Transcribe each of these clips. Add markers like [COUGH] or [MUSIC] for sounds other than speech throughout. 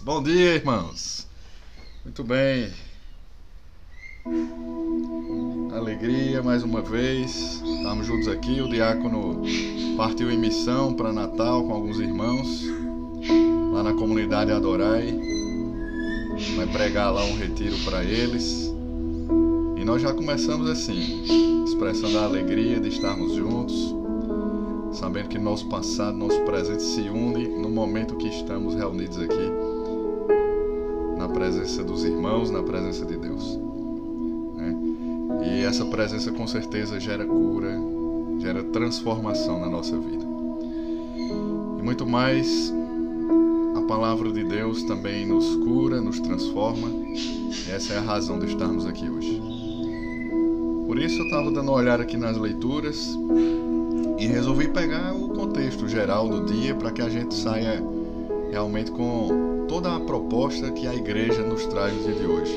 Bom dia, irmãos. Muito bem. Alegria mais uma vez. Estamos juntos aqui. O diácono partiu em missão para Natal com alguns irmãos lá na comunidade Adorai. Vai pregar lá um retiro para eles. E nós já começamos assim, expressando a alegria de estarmos juntos, sabendo que nosso passado, nosso presente se une no momento que estamos reunidos aqui presença dos irmãos, na presença de Deus. Né? E essa presença com certeza gera cura, gera transformação na nossa vida. E muito mais, a palavra de Deus também nos cura, nos transforma. E essa é a razão de estarmos aqui hoje. Por isso eu estava dando uma olhada aqui nas leituras e resolvi pegar o contexto geral do dia para que a gente saia realmente com toda a proposta que a igreja nos traz no dia de hoje.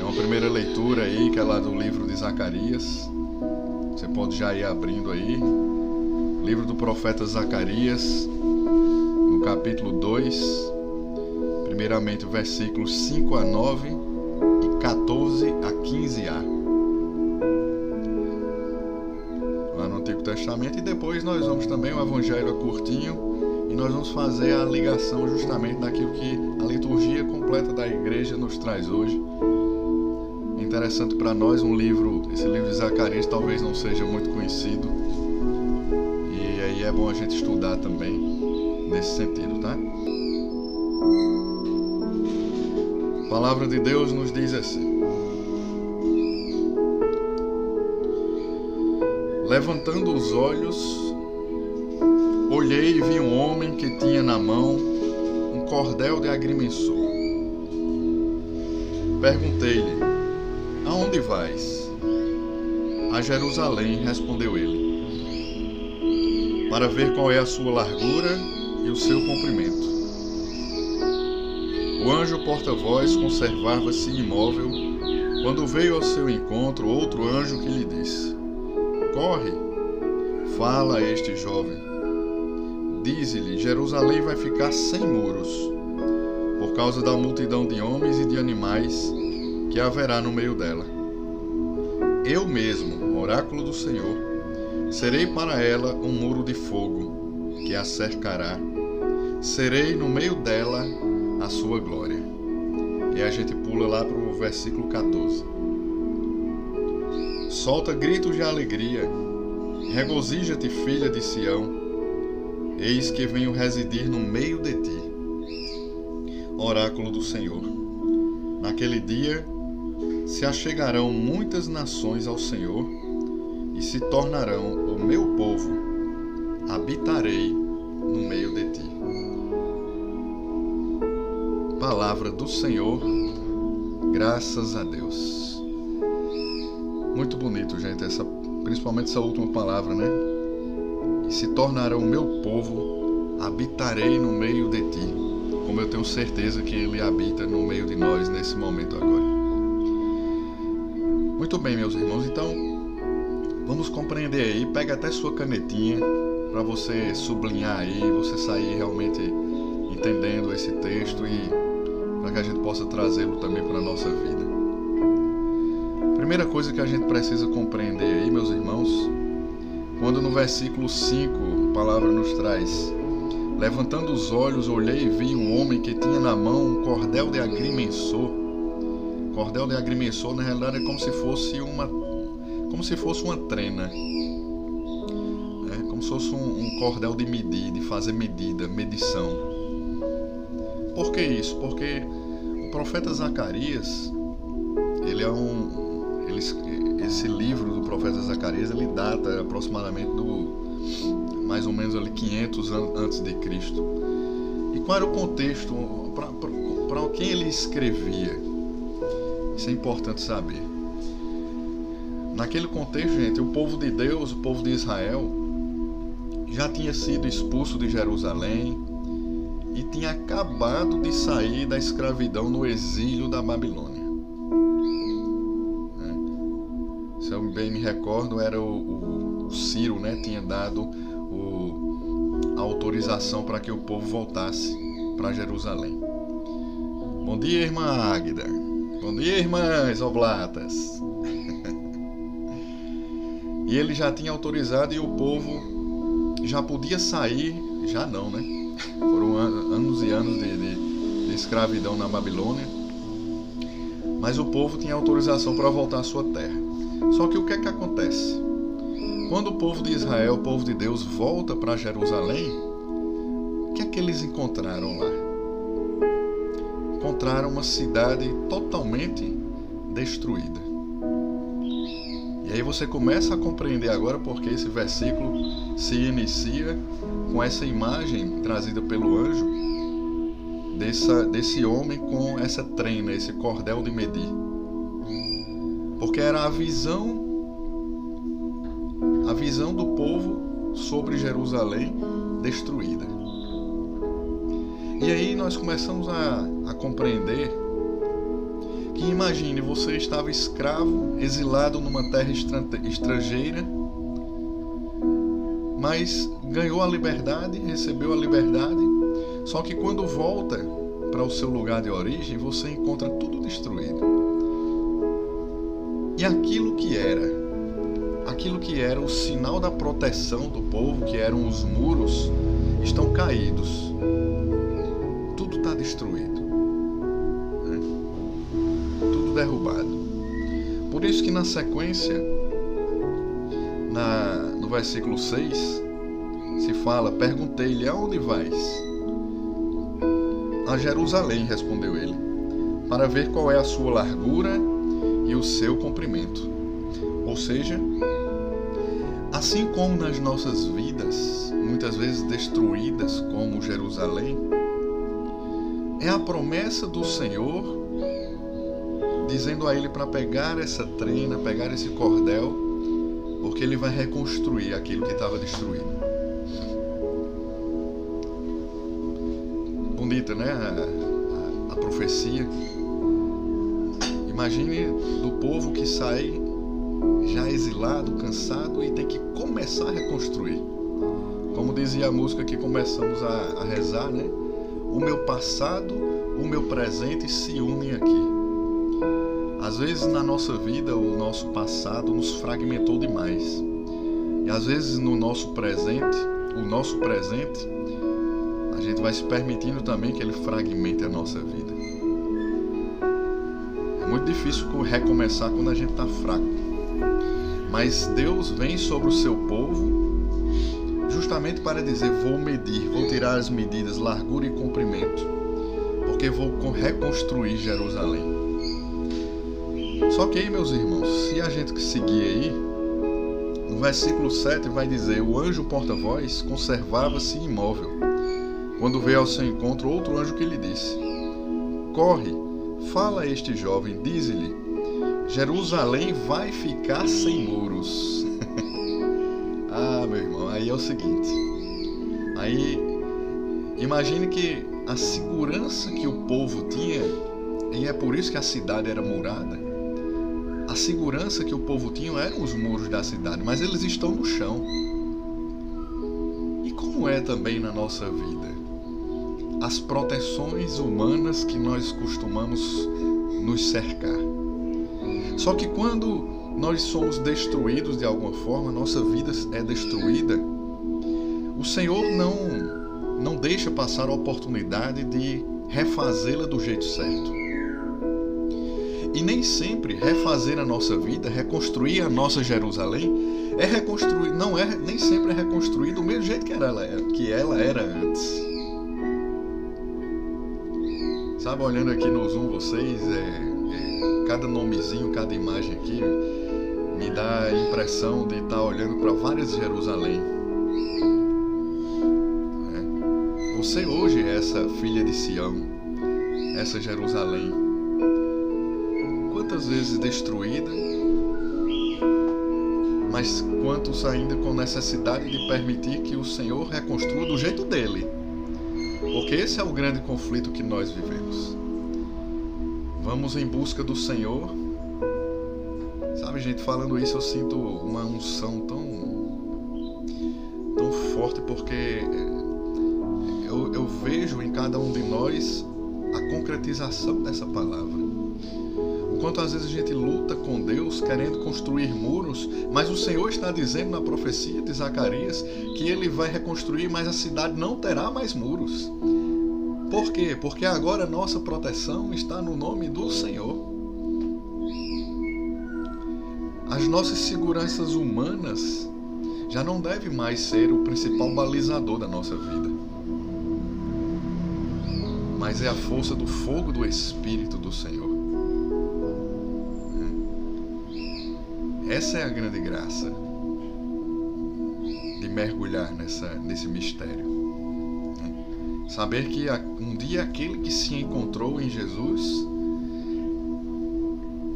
É uma primeira leitura aí, que é lá do livro de Zacarias. Você pode já ir abrindo aí. Livro do profeta Zacarias, no capítulo 2, primeiramente versículos 5 a 9 e 14 a 15a. Lá no Antigo Testamento, e depois nós vamos também, o Evangelho é curtinho, e nós vamos fazer a ligação justamente daquilo que a liturgia completa da igreja nos traz hoje. É interessante para nós um livro, esse livro de Zacarias talvez não seja muito conhecido. E aí é bom a gente estudar também nesse sentido, tá? A palavra de Deus nos diz assim: Levantando os olhos, olhei e vi um homem que tinha na mão um cordel de agrimensor. Perguntei-lhe: Aonde vais? A Jerusalém, respondeu ele, para ver qual é a sua largura e o seu comprimento. O anjo porta-voz conservava-se imóvel quando veio ao seu encontro outro anjo que lhe disse: Corre, fala a este jovem. Dize-lhe: Jerusalém vai ficar sem muros, por causa da multidão de homens e de animais que haverá no meio dela. Eu mesmo, oráculo do Senhor, serei para ela um muro de fogo que a cercará. Serei no meio dela a sua glória. E a gente pula lá para o versículo 14. Solta gritos de alegria, regozija-te, filha de Sião, eis que venho residir no meio de ti. Oráculo do Senhor. Naquele dia se achegarão muitas nações ao Senhor e se tornarão o meu povo. Habitarei no meio de ti. Palavra do Senhor, graças a Deus. Muito bonito, gente, essa, principalmente essa última palavra, né? E se tornarão meu povo, habitarei no meio de ti, como eu tenho certeza que ele habita no meio de nós nesse momento agora. Muito bem, meus irmãos, então vamos compreender aí, pega até sua canetinha para você sublinhar aí, você sair realmente entendendo esse texto e para que a gente possa trazê-lo também para a nossa vida. Primeira coisa que a gente precisa compreender aí, meus irmãos, quando no versículo 5 a palavra nos traz: Levantando os olhos, olhei e vi um homem que tinha na mão um cordel de agrimensor. Cordel de agrimensor, na realidade, é como se fosse uma como se fosse uma trena. É como se fosse um, um cordel de medir, de fazer medida, medição. Por que isso? Porque o profeta Zacarias, ele é um, ele, esse livro do profeta Zacarias, ele data aproximadamente do mais ou menos ali 500 anos antes de Cristo. E qual era o contexto para quem ele escrevia? Isso é importante saber. Naquele contexto, gente, o povo de Deus, o povo de Israel, já tinha sido expulso de Jerusalém, e tinha acabado de sair da escravidão no exílio da Babilônia. Bem me recordo, era o, o, o Ciro, né, tinha dado o, a autorização para que o povo voltasse para Jerusalém. Bom dia, irmã Águida. Bom dia, irmãs oblatas. [LAUGHS] e ele já tinha autorizado e o povo já podia sair, já não, né? Foram anos e anos de, de, de escravidão na Babilônia. Mas o povo tinha autorização para voltar à sua terra. Só que o que é que acontece? Quando o povo de Israel, o povo de Deus, volta para Jerusalém, o que é que eles encontraram lá? Encontraram uma cidade totalmente destruída. E aí você começa a compreender agora porque esse versículo se inicia com essa imagem trazida pelo anjo dessa, desse homem com essa trena, esse cordel de medir. Porque era a visão a visão do povo sobre Jerusalém destruída. E aí nós começamos a, a compreender que imagine você estava escravo, exilado numa terra estrangeira, mas ganhou a liberdade, recebeu a liberdade, só que quando volta para o seu lugar de origem, você encontra tudo destruído. E aquilo que era aquilo que era o sinal da proteção do povo, que eram os muros, estão caídos. Tudo está destruído. Né? Tudo derrubado. Por isso que na sequência, na, no versículo 6, se fala: Perguntei-lhe, aonde vais? A Jerusalém, respondeu ele, para ver qual é a sua largura e o seu comprimento. Ou seja, Assim como nas nossas vidas, muitas vezes destruídas, como Jerusalém, é a promessa do Senhor dizendo a ele para pegar essa trena, pegar esse cordel, porque ele vai reconstruir aquilo que estava destruído. Bonita, né? A, a, a profecia. Imagine do povo que sai já exilado, cansado e tem que começar a reconstruir. Como dizia a música que começamos a, a rezar, né? O meu passado, o meu presente se unem aqui. Às vezes na nossa vida o nosso passado nos fragmentou demais. E às vezes no nosso presente, o nosso presente, a gente vai se permitindo também que ele fragmente a nossa vida. Muito difícil recomeçar quando a gente está fraco. Mas Deus vem sobre o seu povo justamente para dizer: vou medir, vou tirar as medidas, largura e comprimento, porque vou reconstruir Jerusalém. Só que aí, meus irmãos, se a gente seguir aí, no versículo 7 vai dizer: O anjo porta-voz conservava-se imóvel. Quando veio ao seu encontro outro anjo que lhe disse: Corre, fala a este jovem, dize-lhe Jerusalém vai ficar sem muros. [LAUGHS] ah, meu irmão, aí é o seguinte. Aí imagine que a segurança que o povo tinha, e é por isso que a cidade era murada. A segurança que o povo tinha eram os muros da cidade, mas eles estão no chão. E como é também na nossa vida? As proteções humanas que nós costumamos nos cercar. Só que quando nós somos destruídos de alguma forma, nossa vida é destruída, o Senhor não não deixa passar a oportunidade de refazê-la do jeito certo. E nem sempre refazer a nossa vida, reconstruir a nossa Jerusalém, é reconstruir, não é nem sempre é reconstruir do mesmo jeito que ela era, que ela era antes. Sabe, olhando aqui no Zoom vocês, é, cada nomezinho, cada imagem aqui me dá a impressão de estar olhando para várias Jerusalém. É. Você hoje é essa filha de Sião, essa Jerusalém. Quantas vezes destruída, mas quantos ainda com necessidade de permitir que o Senhor reconstrua do jeito dele. Porque esse é o grande conflito que nós vivemos. Vamos em busca do Senhor. Sabe, gente, falando isso eu sinto uma unção tão tão forte porque eu, eu vejo em cada um de nós a concretização dessa palavra. O quanto às vezes a gente luta com Deus querendo construir muros, mas o Senhor está dizendo na profecia de Zacarias que ele vai reconstruir, mas a cidade não terá mais muros. Por quê? Porque agora nossa proteção está no nome do Senhor. As nossas seguranças humanas já não devem mais ser o principal balizador da nossa vida. Mas é a força do fogo do Espírito do Senhor. Essa é a grande graça de mergulhar nessa, nesse mistério. Saber que um dia aquele que se encontrou em Jesus,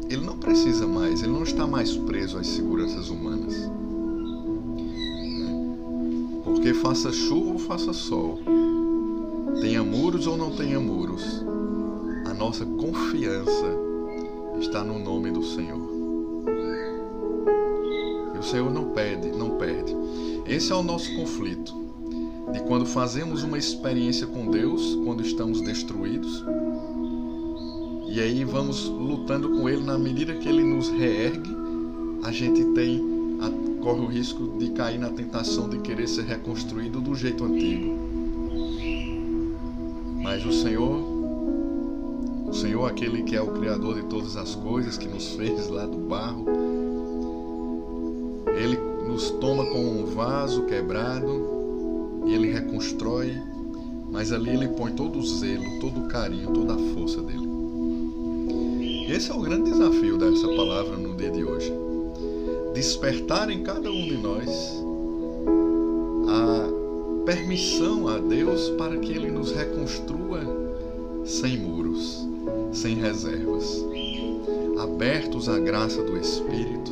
ele não precisa mais, ele não está mais preso às seguranças humanas. Porque faça chuva ou faça sol, tenha muros ou não tenha muros, a nossa confiança está no nome do Senhor. E o Senhor não perde, não perde. Esse é o nosso conflito de quando fazemos uma experiência com Deus, quando estamos destruídos, e aí vamos lutando com Ele na medida que Ele nos reergue, a gente tem corre o risco de cair na tentação de querer ser reconstruído do jeito antigo. Mas o Senhor, o Senhor aquele que é o criador de todas as coisas, que nos fez lá do barro, ele nos toma como um vaso quebrado ele reconstrói, mas ali ele põe todo o zelo, todo o carinho, toda a força dele. Esse é o grande desafio dessa palavra no dia de hoje. Despertar em cada um de nós a permissão a Deus para que ele nos reconstrua sem muros, sem reservas, abertos à graça do Espírito,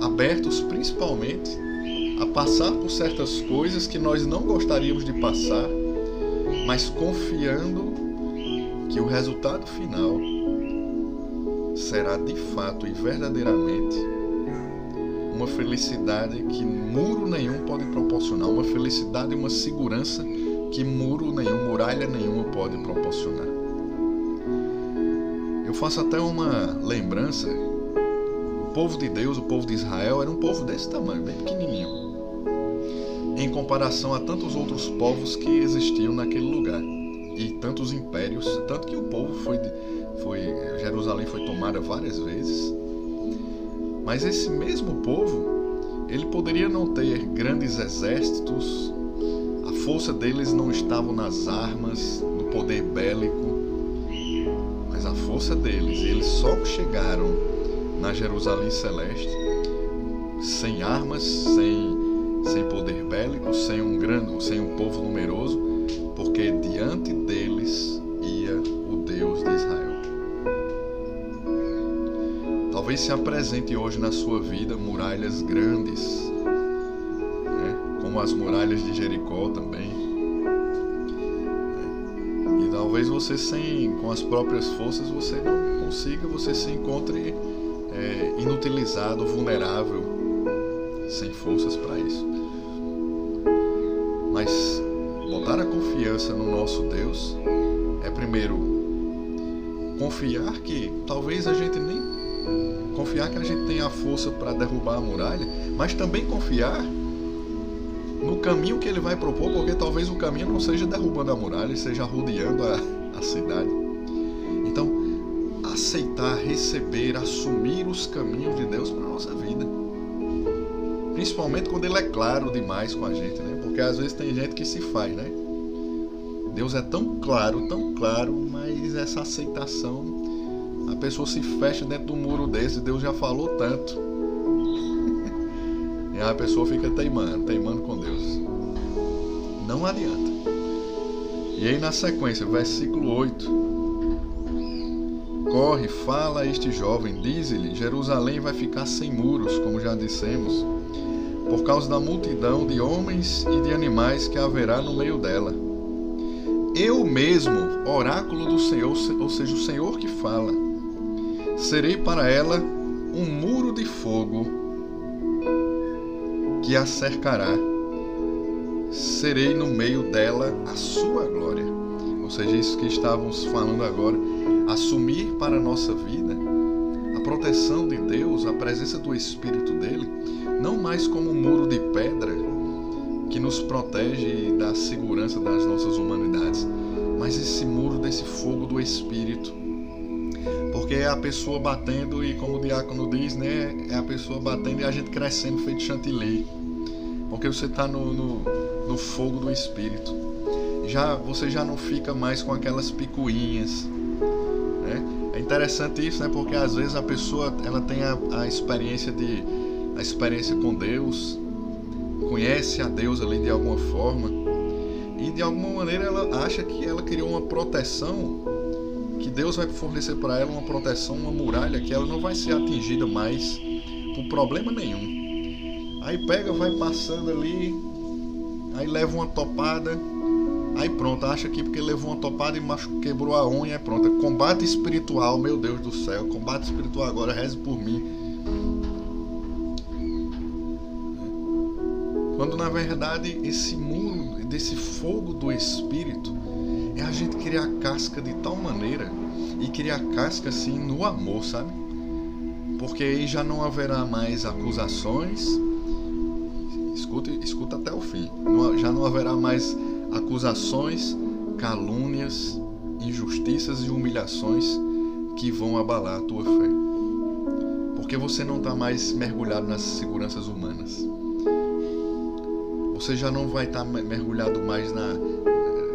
abertos principalmente a passar por certas coisas que nós não gostaríamos de passar, mas confiando que o resultado final será de fato e verdadeiramente uma felicidade que muro nenhum pode proporcionar, uma felicidade e uma segurança que muro nenhum, muralha nenhuma pode proporcionar. Eu faço até uma lembrança. O povo de Deus, o povo de Israel, era um povo desse tamanho, bem pequenininho em comparação a tantos outros povos que existiam naquele lugar e tantos impérios, tanto que o povo foi, foi Jerusalém foi tomada várias vezes. Mas esse mesmo povo, ele poderia não ter grandes exércitos, a força deles não estava nas armas, no poder bélico, mas a força deles, eles só chegaram na Jerusalém celeste sem armas, sem sem poder bélico, sem um grande, sem um povo numeroso, porque diante deles ia o Deus de Israel. Talvez se apresente hoje na sua vida muralhas grandes, né? como as muralhas de Jericó também. Né? E talvez você sem, com as próprias forças, você não consiga, você se encontre é, inutilizado, vulnerável, sem forças para isso. Confiança no nosso Deus é primeiro confiar que talvez a gente nem confiar que a gente tem a força para derrubar a muralha, mas também confiar no caminho que ele vai propor, porque talvez o caminho não seja derrubando a muralha, seja rodeando a, a cidade. Então, aceitar, receber, assumir os caminhos de Deus para nossa vida. Principalmente quando ele é claro demais com a gente, né? Porque às vezes tem gente que se faz, né? Deus é tão claro, tão claro, mas essa aceitação, a pessoa se fecha dentro do muro desse, Deus já falou tanto. [LAUGHS] e a pessoa fica teimando, teimando com Deus. Não adianta. E aí na sequência, versículo 8. Corre, fala a este jovem, diz-lhe: Jerusalém vai ficar sem muros, como já dissemos por causa da multidão de homens e de animais que haverá no meio dela. Eu mesmo, oráculo do Senhor, ou seja, o Senhor que fala, serei para ela um muro de fogo que a cercará serei no meio dela a sua glória. Ou seja, isso que estávamos falando agora, assumir para a nossa vida a proteção de Deus, a presença do Espírito dele, não mais como um muro de pedra que nos protege da segurança das nossas humanidades, mas esse muro desse fogo do Espírito. Porque é a pessoa batendo e como o diácono diz, né, é a pessoa batendo e a gente crescendo feito chantilly. Porque você está no, no, no fogo do Espírito. Já você já não fica mais com aquelas picuinhas, né? É interessante isso, né? Porque às vezes a pessoa ela tem a, a experiência de a experiência com Deus, conhece a Deus ali de alguma forma e de alguma maneira ela acha que ela criou uma proteção que Deus vai fornecer para ela uma proteção, uma muralha que ela não vai ser atingida mais por problema nenhum. Aí pega, vai passando ali, aí leva uma topada, aí pronto, acha que porque levou uma topada e machucou, quebrou a unha, é pronto. Combate espiritual, meu Deus do céu, combate espiritual agora, reze por mim. Quando na verdade esse muro desse fogo do espírito é a gente criar casca de tal maneira e criar casca assim no amor, sabe? Porque aí já não haverá mais acusações. Escuta, escuta até o fim. já não haverá mais acusações, calúnias, injustiças e humilhações que vão abalar a tua fé. Porque você não está mais mergulhado nas seguranças humanas. Você já não vai estar tá mergulhado mais na,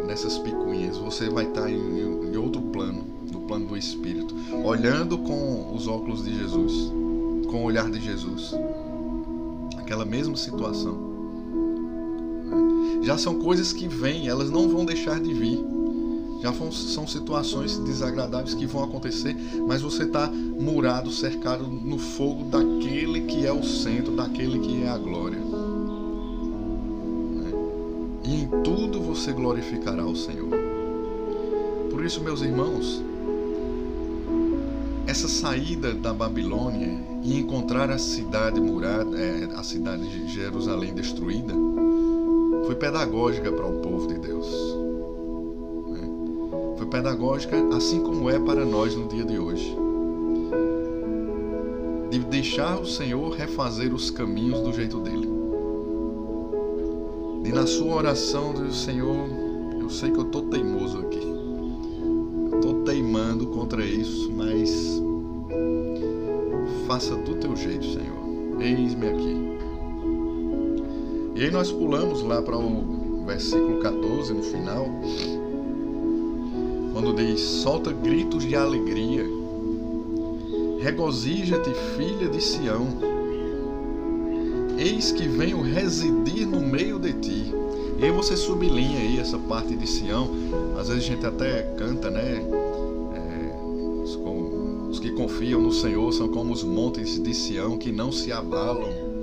nessas picuinhas. Você vai estar tá em, em outro plano, no plano do Espírito, olhando com os óculos de Jesus, com o olhar de Jesus. Aquela mesma situação. Já são coisas que vêm, elas não vão deixar de vir. Já são situações desagradáveis que vão acontecer, mas você está murado, cercado no fogo daquele que é o centro, daquele que é a glória. E em tudo você glorificará o Senhor. Por isso, meus irmãos, essa saída da Babilônia e encontrar a cidade murada, é, a cidade de Jerusalém destruída, foi pedagógica para o povo de Deus. Né? Foi pedagógica, assim como é para nós no dia de hoje. De deixar o Senhor refazer os caminhos do jeito dele. De na sua oração dizer, Senhor, eu sei que eu estou teimoso aqui. Estou teimando contra isso, mas faça do teu jeito, Senhor. Eis-me aqui. E aí nós pulamos lá para o versículo 14 no final, quando diz: Solta gritos de alegria, regozija-te, filha de Sião, eis que venho residir no meio de ti. E aí você sublinha aí essa parte de Sião, às vezes a gente até canta, né? É, os, os que confiam no Senhor são como os montes de Sião que não se abalam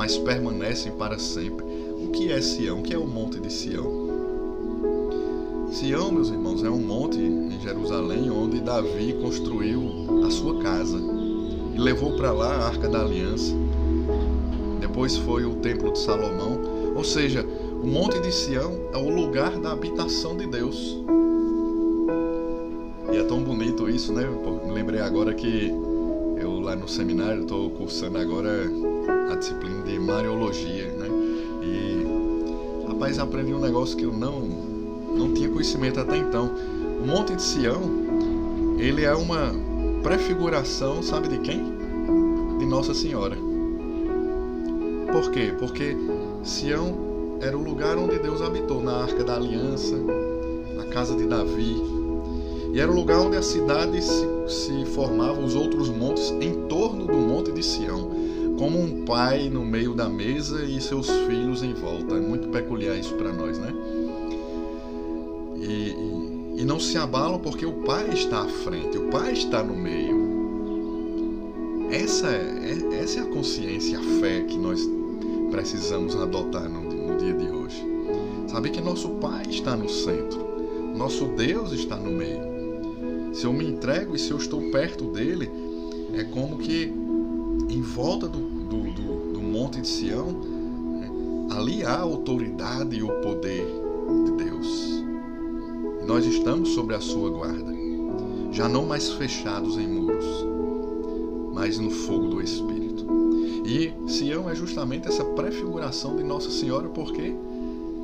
mas permanecem para sempre. O que é Sião? O que é o monte de Sião? Sião, meus irmãos, é um monte em Jerusalém onde Davi construiu a sua casa e levou para lá a Arca da Aliança. Depois foi o Templo de Salomão. Ou seja, o Monte de Sião é o lugar da habitação de Deus. E é tão bonito isso, né? me lembrei agora que eu lá no seminário estou cursando agora a disciplina de Mariologia, né? E, rapaz, aprendi um negócio que eu não, não tinha conhecimento até então. O Monte de Sião, ele é uma prefiguração, sabe de quem? De Nossa Senhora. Por quê? Porque Sião era o lugar onde Deus habitou, na Arca da Aliança, na casa de Davi. E era o lugar onde a cidade se, se formava, os outros montes em torno do Monte de Sião como um pai no meio da mesa e seus filhos em volta. É muito peculiar isso para nós, né? E, e, e, não se abalam porque o pai está à frente, o pai está no meio. Essa é, é essa é a consciência, a fé que nós precisamos adotar no, no dia de hoje. Saber que nosso pai está no centro, nosso Deus está no meio. Se eu me entrego e se eu estou perto dele, é como que em volta do, do, do, do monte de Sião, né, ali há a autoridade e o poder de Deus. E nós estamos sobre a sua guarda, já não mais fechados em muros, mas no fogo do Espírito. E Sião é justamente essa prefiguração de Nossa Senhora, porque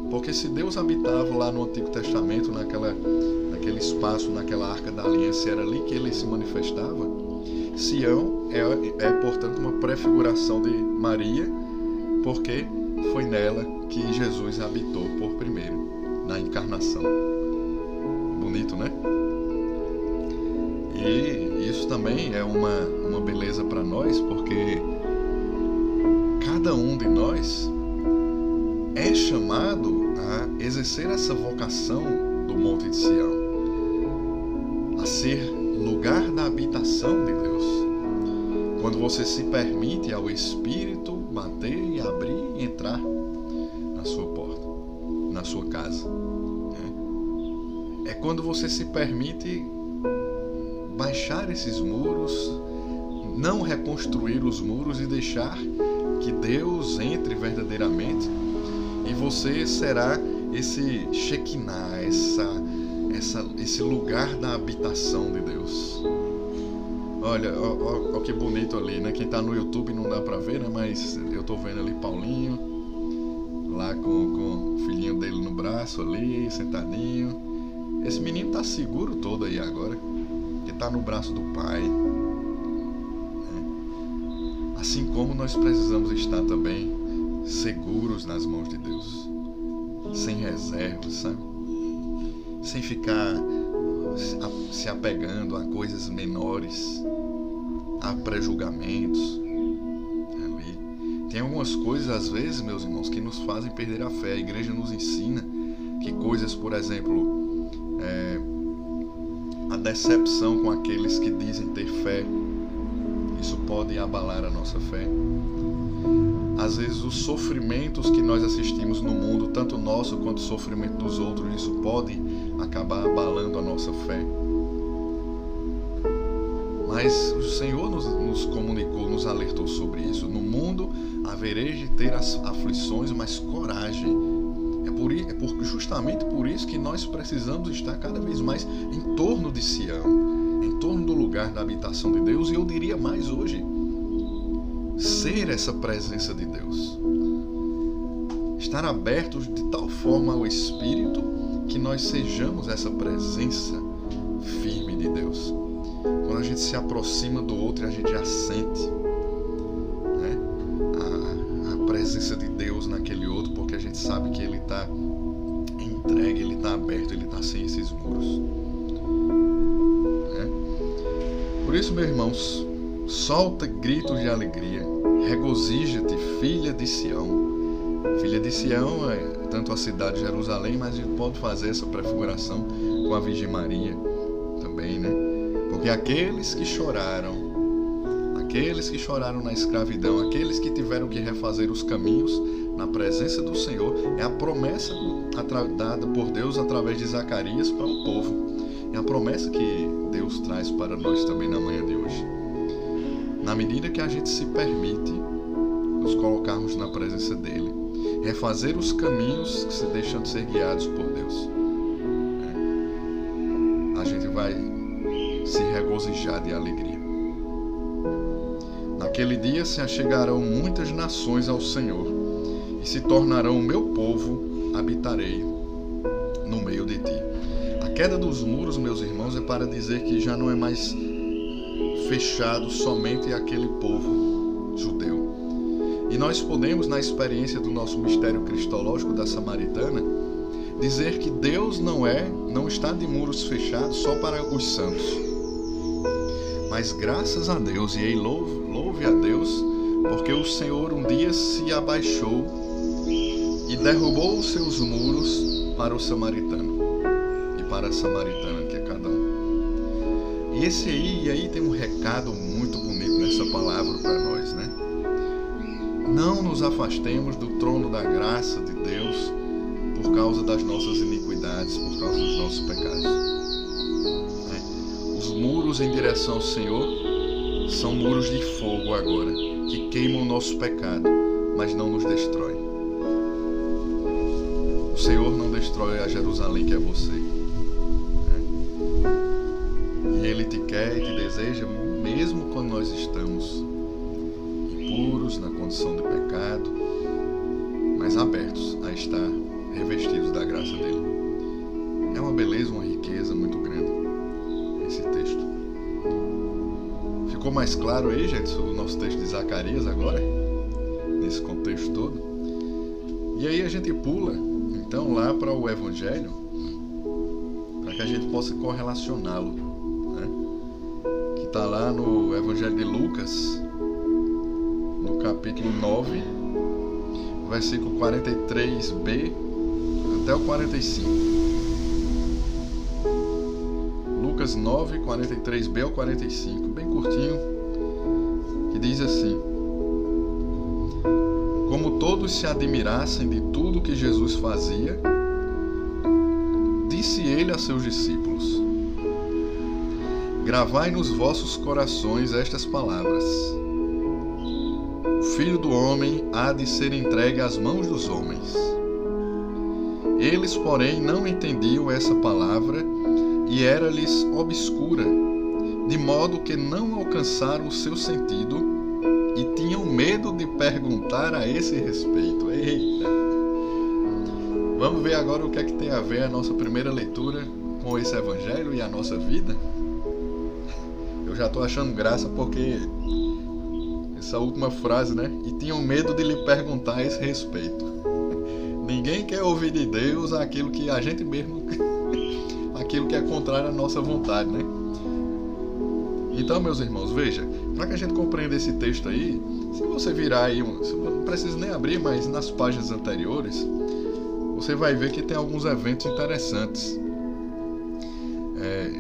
porque se Deus habitava lá no Antigo Testamento, naquela, naquele espaço, naquela arca da aliança, era ali que ele se manifestava, Sião é, é portanto, uma prefiguração de Maria, porque foi nela que Jesus habitou por primeiro, na encarnação. Bonito, né? E isso também é uma, uma beleza para nós, porque cada um de nós é chamado a exercer essa vocação do Monte de Sião, a ser lugar da habitação de Deus. Quando você se permite ao Espírito bater e abrir e entrar na sua porta, na sua casa. É, é quando você se permite baixar esses muros, não reconstruir os muros e deixar que Deus entre verdadeiramente e você será esse Shekinah, essa, essa, esse lugar da habitação de Deus. Olha, ó, que bonito ali, né? Quem tá no YouTube não dá pra ver, né? Mas eu tô vendo ali Paulinho, lá com, com o filhinho dele no braço ali, sentadinho. Esse menino tá seguro todo aí agora, que tá no braço do pai. Assim como nós precisamos estar também seguros nas mãos de Deus, sem reservas, sabe? Sem ficar se apegando a coisas menores, a prejulgamentos. Tem algumas coisas, às vezes, meus irmãos, que nos fazem perder a fé. A igreja nos ensina que coisas, por exemplo, é, a decepção com aqueles que dizem ter fé, isso pode abalar a nossa fé às vezes os sofrimentos que nós assistimos no mundo, tanto nosso quanto o sofrimento dos outros, isso pode acabar abalando a nossa fé. Mas o Senhor nos, nos comunicou, nos alertou sobre isso. No mundo havereis de ter as aflições, mas coragem. É, por, é por, justamente por isso que nós precisamos estar cada vez mais em torno de Sião, em torno do lugar da habitação de Deus, e eu diria mais hoje ser essa presença de Deus. Estar abertos de tal forma ao Espírito que nós sejamos essa presença firme de Deus. Quando a gente se aproxima do outro, a gente já sente né, a, a presença de Deus naquele outro, porque a gente sabe que ele está entregue, ele está aberto, ele está sem esses muros. Por isso, meus irmãos, solta gritos de alegria, regozija-te, filha de Sião. Filha de Sião é tanto a cidade de Jerusalém, mas a gente pode fazer essa prefiguração com a Virgem Maria também, né? Porque aqueles que choraram, aqueles que choraram na escravidão, aqueles que tiveram que refazer os caminhos na presença do Senhor, é a promessa dada por Deus através de Zacarias para o povo. É a promessa que Deus traz para nós também na manhã de hoje na medida que a gente se permite nos colocarmos na presença dele, refazer os caminhos que se deixam de ser guiados por Deus. A gente vai se regozijar de alegria. Naquele dia se achegarão muitas nações ao Senhor e se tornarão meu povo, habitarei no meio de ti. Queda dos muros, meus irmãos, é para dizer que já não é mais fechado somente àquele povo judeu. E nós podemos, na experiência do nosso mistério cristológico da Samaritana, dizer que Deus não é, não está de muros fechados só para os santos. Mas graças a Deus, e ei, louve, louve a Deus, porque o Senhor um dia se abaixou e derrubou os seus muros para o samaritano a samaritana que é cada um. E esse aí, e aí tem um recado muito bonito nessa palavra para nós, né? Não nos afastemos do trono da graça de Deus por causa das nossas iniquidades, por causa dos nossos pecados. Né? Os muros em direção ao Senhor são muros de fogo agora, que queimam o nosso pecado, mas não nos destrói. Senhor não destrói a Jerusalém que é você. Ele te quer e te deseja, mesmo quando nós estamos impuros, na condição de pecado, mas abertos a estar revestidos da graça dele. É uma beleza, uma riqueza muito grande esse texto. Ficou mais claro aí, gente, sobre o nosso texto de Zacarias agora? Nesse contexto todo? E aí a gente pula, então, lá para o Evangelho, para que a gente possa correlacioná-lo. Está lá no Evangelho de Lucas, no capítulo 9, versículo 43b até o 45. Lucas 9, 43b ao 45, bem curtinho, que diz assim: Como todos se admirassem de tudo que Jesus fazia, disse ele a seus discípulos: Gravai nos vossos corações estas palavras. O filho do homem há de ser entregue às mãos dos homens eles, porém, não entendiam essa palavra e era-lhes obscura, de modo que não alcançaram o seu sentido e tinham medo de perguntar a esse respeito. Eita! Vamos ver agora o que é que tem a ver a nossa primeira leitura com esse evangelho e a nossa vida? Já estou achando graça porque essa última frase, né? E tinham medo de lhe perguntar a esse respeito. [LAUGHS] Ninguém quer ouvir de Deus aquilo que a gente mesmo. [LAUGHS] aquilo que é contrário à nossa vontade, né? Então, meus irmãos, veja, para que a gente compreenda esse texto aí, se você virar aí, não precisa nem abrir, mas nas páginas anteriores, você vai ver que tem alguns eventos interessantes.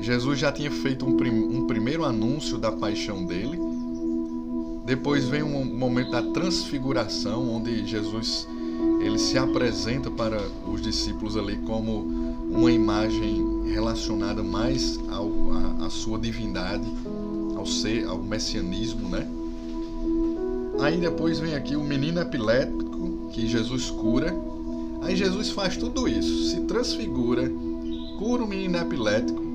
Jesus já tinha feito um, prim, um primeiro anúncio da paixão dele. Depois vem um momento da transfiguração, onde Jesus ele se apresenta para os discípulos ali como uma imagem relacionada mais ao, a, a sua divindade, ao ser, ao messianismo, né? Aí depois vem aqui o menino epilético que Jesus cura. Aí Jesus faz tudo isso, se transfigura, cura o menino epilético.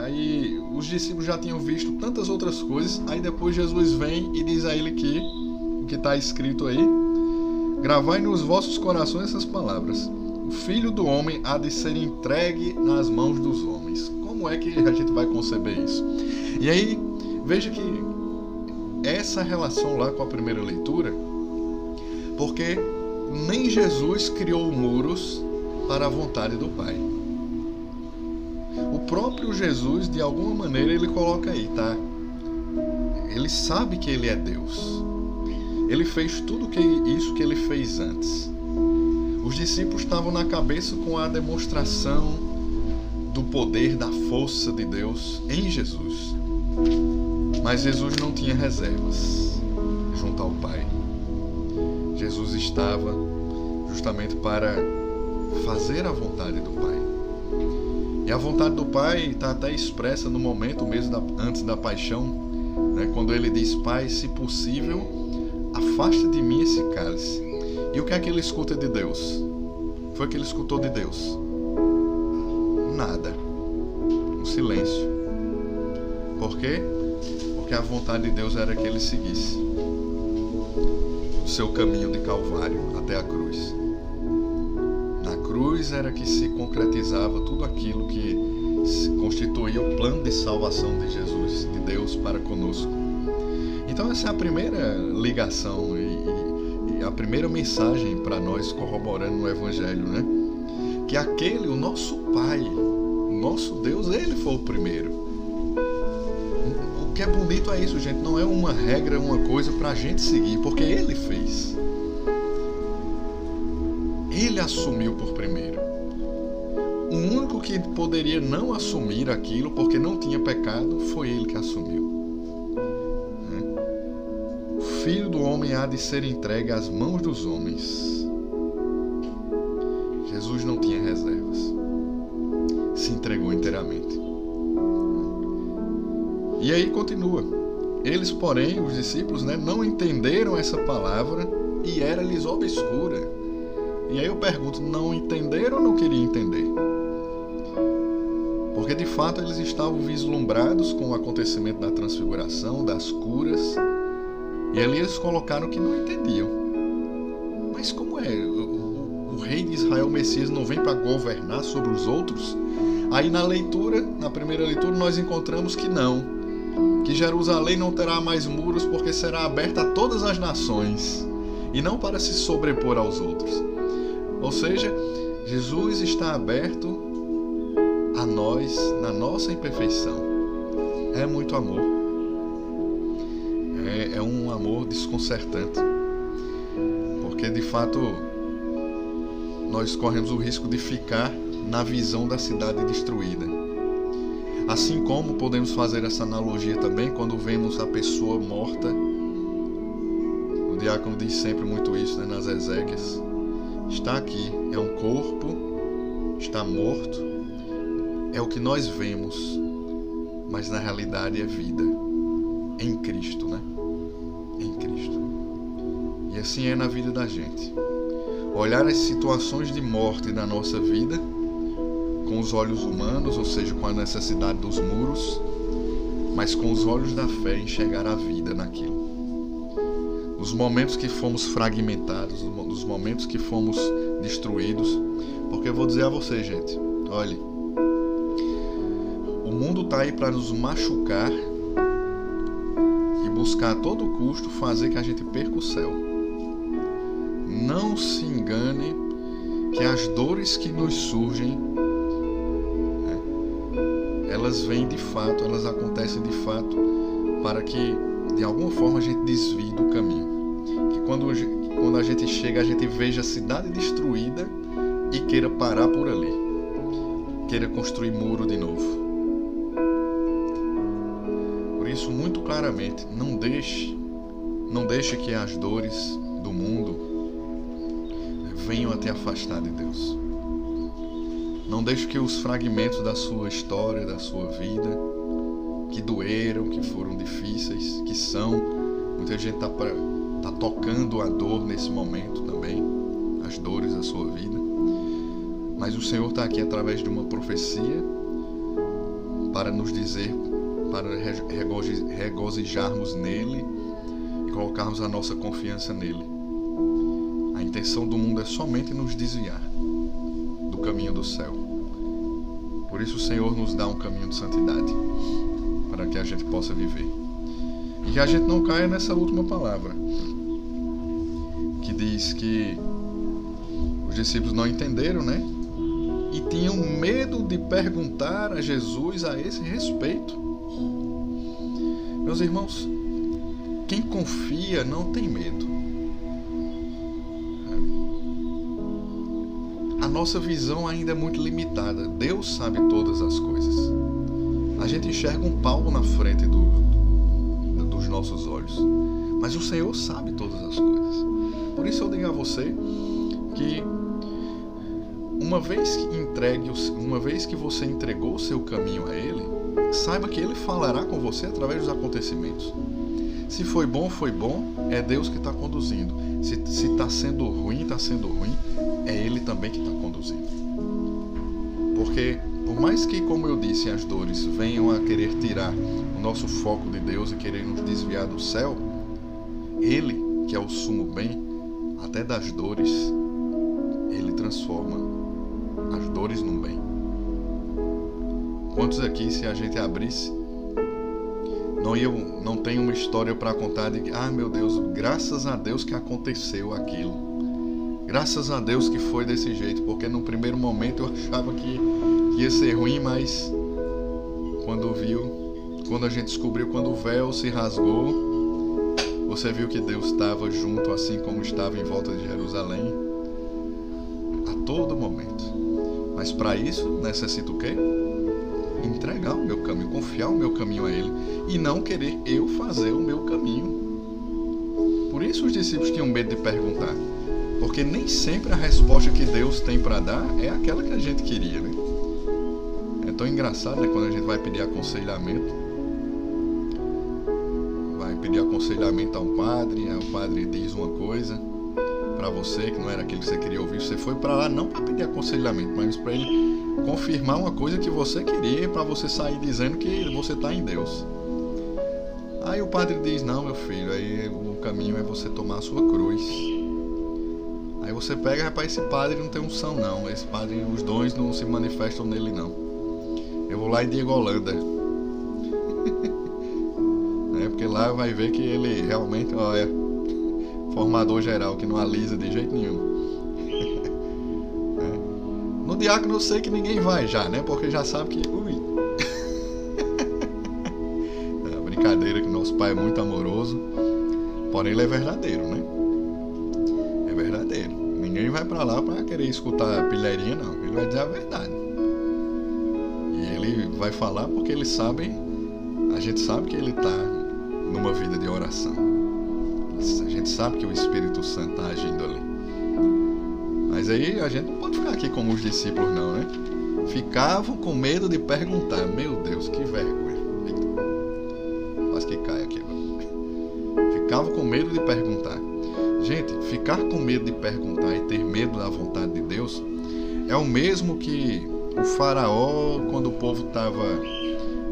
Aí os discípulos já tinham visto tantas outras coisas. Aí depois Jesus vem e diz a ele que o que está escrito aí Gravai nos vossos corações essas palavras. O filho do homem há de ser entregue nas mãos dos homens. Como é que a gente vai conceber isso? E aí, veja que essa relação lá com a primeira leitura, porque nem Jesus criou muros para a vontade do Pai. Próprio Jesus, de alguma maneira, ele coloca aí, tá? Ele sabe que ele é Deus. Ele fez tudo que isso que ele fez antes. Os discípulos estavam na cabeça com a demonstração do poder, da força de Deus em Jesus. Mas Jesus não tinha reservas junto ao Pai. Jesus estava justamente para fazer a vontade do Pai. E a vontade do Pai está até expressa no momento mesmo da, antes da paixão, né, quando ele diz: Pai, se possível, afasta de mim esse cálice. E o que é que ele escuta de Deus? Foi o que ele escutou de Deus? Nada. Um silêncio. Por quê? Porque a vontade de Deus era que ele seguisse o seu caminho de Calvário até a cruz. Cruz era que se concretizava tudo aquilo que constituía o plano de salvação de Jesus, de Deus para conosco. Então essa é a primeira ligação e, e a primeira mensagem para nós corroborando no Evangelho, né? Que aquele, o nosso Pai, o nosso Deus, ele foi o primeiro. O que é bonito é isso, gente. Não é uma regra, uma coisa para a gente seguir, porque ele fez. Ele assumiu por primeiro. O único que poderia não assumir aquilo, porque não tinha pecado, foi ele que assumiu. Filho do homem há de ser entregue às mãos dos homens. Jesus não tinha reservas. Se entregou inteiramente. E aí continua. Eles, porém, os discípulos, né, não entenderam essa palavra e era-lhes obscura. E aí eu pergunto, não entenderam ou não queriam entender? Porque de fato eles estavam vislumbrados com o acontecimento da transfiguração, das curas, e ali eles colocaram que não entendiam. Mas como é? O, o rei de Israel, o Messias, não vem para governar sobre os outros? Aí na leitura, na primeira leitura, nós encontramos que não. Que Jerusalém não terá mais muros porque será aberta a todas as nações e não para se sobrepor aos outros. Ou seja, Jesus está aberto a nós na nossa imperfeição. É muito amor. É, é um amor desconcertante. Porque de fato nós corremos o risco de ficar na visão da cidade destruída. Assim como podemos fazer essa analogia também quando vemos a pessoa morta. O diácono diz sempre muito isso né, nas exéquias. Está aqui, é um corpo, está morto, é o que nós vemos, mas na realidade é vida em Cristo, né? Em Cristo. E assim é na vida da gente. Olhar as situações de morte na nossa vida com os olhos humanos, ou seja, com a necessidade dos muros, mas com os olhos da fé enxergar a vida naquilo. Nos momentos que fomos fragmentados, nos momentos que fomos destruídos, porque eu vou dizer a você, gente, olhe, mundo está aí para nos machucar e buscar a todo custo fazer que a gente perca o céu. Não se engane que as dores que nos surgem, né, elas vêm de fato, elas acontecem de fato para que de alguma forma a gente desvie do caminho. Que quando, quando a gente chega, a gente veja a cidade destruída e queira parar por ali, queira construir muro de novo. isso muito claramente. Não deixe, não deixe que as dores do mundo venham a te afastar de Deus. Não deixe que os fragmentos da sua história, da sua vida, que doeram, que foram difíceis, que são, muita gente está tá tocando a dor nesse momento também, as dores da sua vida. Mas o Senhor está aqui através de uma profecia para nos dizer para regozijarmos nele e colocarmos a nossa confiança nele. A intenção do mundo é somente nos desviar do caminho do céu. Por isso o Senhor nos dá um caminho de santidade que a gente possa viver. E que a gente não caia nessa última palavra, que diz que os discípulos não entenderam, né? E tinham medo de perguntar a Jesus a esse respeito. Meus irmãos, quem confia não tem medo. A nossa visão ainda é muito limitada. Deus sabe todas as coisas. A gente enxerga um palmo na frente do, dos nossos olhos. Mas o Senhor sabe todas as coisas. Por isso eu digo a você que uma vez que entregue, uma vez que você entregou o seu caminho a Ele, saiba que Ele falará com você através dos acontecimentos. Se foi bom, foi bom, é Deus que está conduzindo. Se está sendo ruim, está sendo ruim, é Ele também que está conduzindo. Porque, por mais que, como eu disse, as dores venham a querer tirar o nosso foco de Deus e querer nos desviar do céu, Ele, que é o sumo bem, até das dores, Ele transforma as dores num bem. Quantos aqui, se a gente abrisse, não, ia, não tem uma história para contar de ah, meu Deus, graças a Deus que aconteceu aquilo. Graças a Deus que foi desse jeito, porque no primeiro momento eu [LAUGHS] achava que ia ser ruim, mas quando viu, quando a gente descobriu, quando o véu se rasgou, você viu que Deus estava junto, assim como estava em volta de Jerusalém, a todo momento. Mas para isso necessita o quê? entregar o meu caminho, confiar o meu caminho a Ele e não querer eu fazer o meu caminho. Por isso os discípulos tinham medo de perguntar, porque nem sempre a resposta que Deus tem para dar é aquela que a gente queria, né? Tão engraçado, né, quando a gente vai pedir aconselhamento. Vai pedir aconselhamento a um padre, o padre diz uma coisa, para você, que não era aquilo que você queria ouvir. Você foi para lá não para pedir aconselhamento, mas para ele confirmar uma coisa que você queria para você sair dizendo que você está em Deus. Aí o padre diz: Não, meu filho, aí o caminho é você tomar a sua cruz. Aí você pega, rapaz, esse padre não tem unção, não. Esse padre, os dons não se manifestam nele, não. Eu vou lá e digo Holanda. [LAUGHS] é, porque lá vai ver que ele realmente, ó, é formador geral, que não alisa de jeito nenhum. [LAUGHS] é. No diácono eu sei que ninguém vai já, né? Porque já sabe que. Ui. [LAUGHS] é brincadeira que nosso pai é muito amoroso. Porém ele é verdadeiro, né? É verdadeiro. Ninguém vai para lá para querer escutar a não. Ele vai dizer a verdade. Vai falar porque ele sabe, a gente sabe que ele está numa vida de oração. A gente sabe que o Espírito Santo está agindo ali. Mas aí a gente não pode ficar aqui como os discípulos, não, né? Ficavam com medo de perguntar. Meu Deus, que vergonha. Quase que cai aqui. Ficavam com medo de perguntar. Gente, ficar com medo de perguntar e ter medo da vontade de Deus é o mesmo que o faraó, quando o povo estava.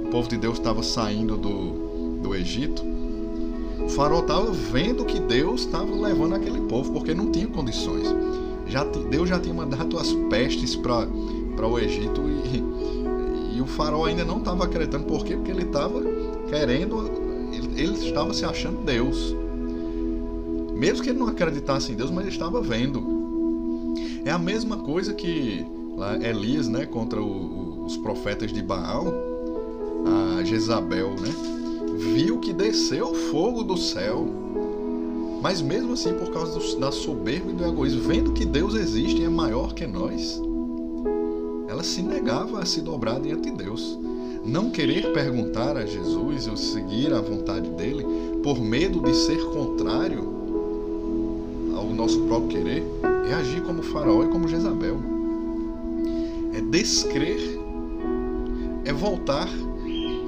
O povo de Deus estava saindo do, do Egito o faraó estava vendo que Deus estava levando aquele povo, porque não tinha condições. Já, Deus já tinha mandado as pestes para o Egito e, e o faraó ainda não estava acreditando. Por quê? Porque ele estava querendo, ele, ele estava se achando Deus. Mesmo que ele não acreditasse em Deus, mas ele estava vendo. É a mesma coisa que lá, Elias, né, contra o, o, os profetas de Baal, a Jezabel, né? viu que desceu fogo do céu. Mas mesmo assim, por causa do, da soberba e do egoísmo, vendo que Deus existe e é maior que nós, ela se negava a se dobrar diante de Deus. Não querer perguntar a Jesus ou seguir a vontade dele, por medo de ser contrário ao nosso próprio querer, é agir como Faraó e como Jezabel. É descrer, é voltar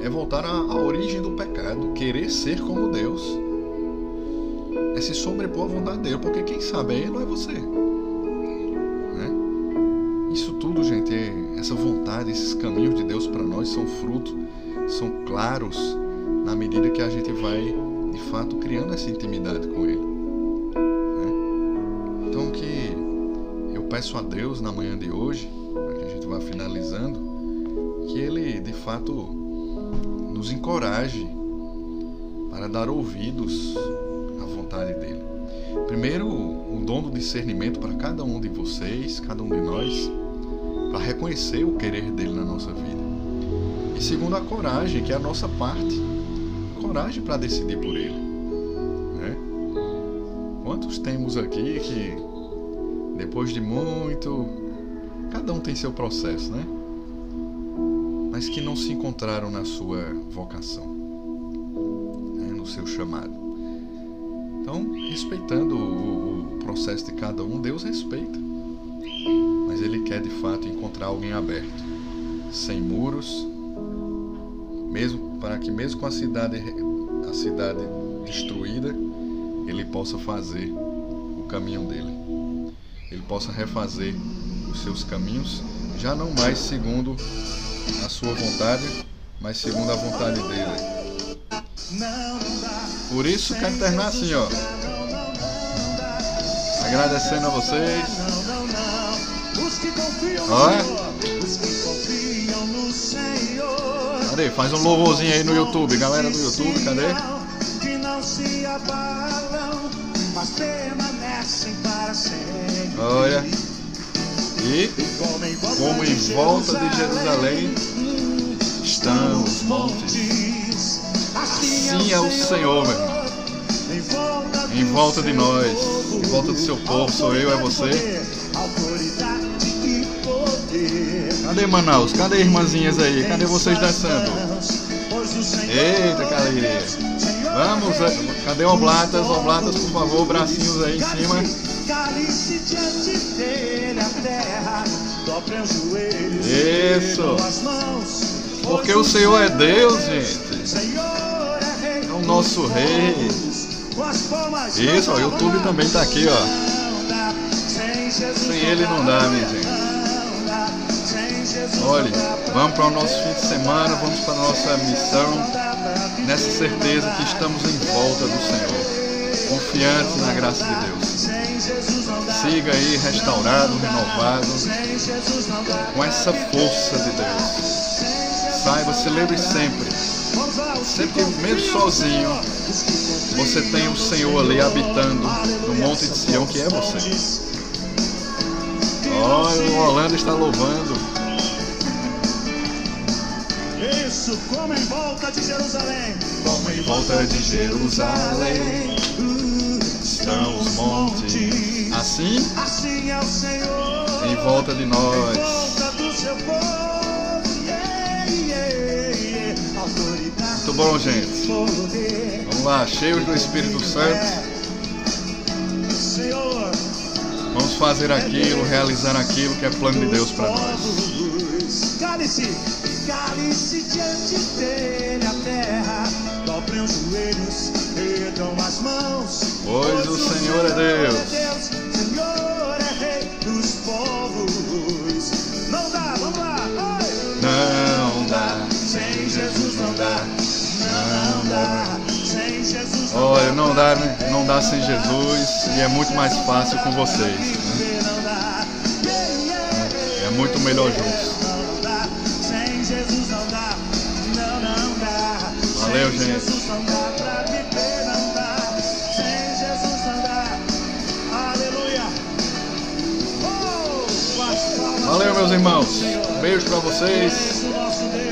é voltar à, à origem do pecado, querer ser como Deus. É se sobrepor à vontade dele, porque quem sabe é ele não é você. Né? Isso tudo, gente, é, essa vontade, esses caminhos de Deus para nós são frutos, são claros na medida que a gente vai, de fato, criando essa intimidade com Ele. Né? Então, que eu peço a Deus na manhã de hoje, vá finalizando, que Ele, de fato, nos encoraje para dar ouvidos à vontade dele. Primeiro, o dom do discernimento para cada um de vocês, cada um de nós, para reconhecer o querer dele na nossa vida. E segundo, a coragem, que é a nossa parte. Coragem para decidir por ele. Né? Quantos temos aqui que, depois de muito, cada um tem seu processo, né? mas que não se encontraram na sua vocação, né, no seu chamado. Então, respeitando o, o processo de cada um, Deus respeita, mas Ele quer de fato encontrar alguém aberto, sem muros, mesmo para que mesmo com a cidade a cidade destruída, Ele possa fazer o caminho dele, Ele possa refazer os seus caminhos, já não mais segundo a sua vontade, mas segundo a vontade dele. Por isso quero terminar assim, ó. Agradecendo a vocês. Olha. Cadê? Faz um louvorzinho aí no YouTube, galera do YouTube, cadê? Olha. E como em volta de Jerusalém estão os montes. Assim é o Senhor, meu irmão. Em volta de nós, em volta do seu povo, sou eu, é você. Cadê Manaus? Cadê irmãzinhas aí? Cadê vocês dançando? Eita, que alegria. Vamos, é, cadê Oblatas? Oblatas, por favor, bracinhos aí em cima calice diante dele a terra, os joelhos Isso. Porque o Senhor é Deus, gente. É o nosso rei. Isso, o YouTube também tá aqui, ó. Sem Ele não dá, minha gente. Olhe, vamos para o nosso fim de semana, vamos para a nossa missão, nessa certeza que estamos em volta do Senhor, confiantes na graça de Deus. Siga aí restaurado, renovado, com essa força de Deus. Saiba, se lembre sempre, sempre que mesmo sozinho, você tem o Senhor ali habitando no monte de Sião, que é você. Olha, o Orlando está louvando. Isso, como em volta de Jerusalém. Como em volta de Jerusalém estão os montes. Assim, Assim é o Senhor. em volta de nós. Muito bom, gente. Vamos lá, cheios do Espírito Santo. Senhor. Vamos fazer aquilo, realizar aquilo que é plano de Deus para nós. Cale-se, cale-se diante dele a terra. Dobrem os joelhos, ergam as mãos. Pois o Senhor é Deus. Senhor é rei dos povos. Não dá, vamos lá. Não dá, sem Jesus não dá. Não dá, sem Jesus não Olha, não dá, né? não dá sem Jesus e é muito mais fácil com vocês. né? É muito melhor juntos. Não dá, Valeu, meus irmãos. Beijo para vocês.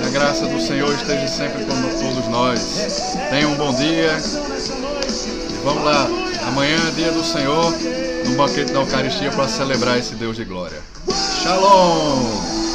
a graça do Senhor esteja sempre com todos nós. Tenham um bom dia. E vamos lá. Amanhã é dia do Senhor, no banquete da Eucaristia, para celebrar esse Deus de glória. Shalom!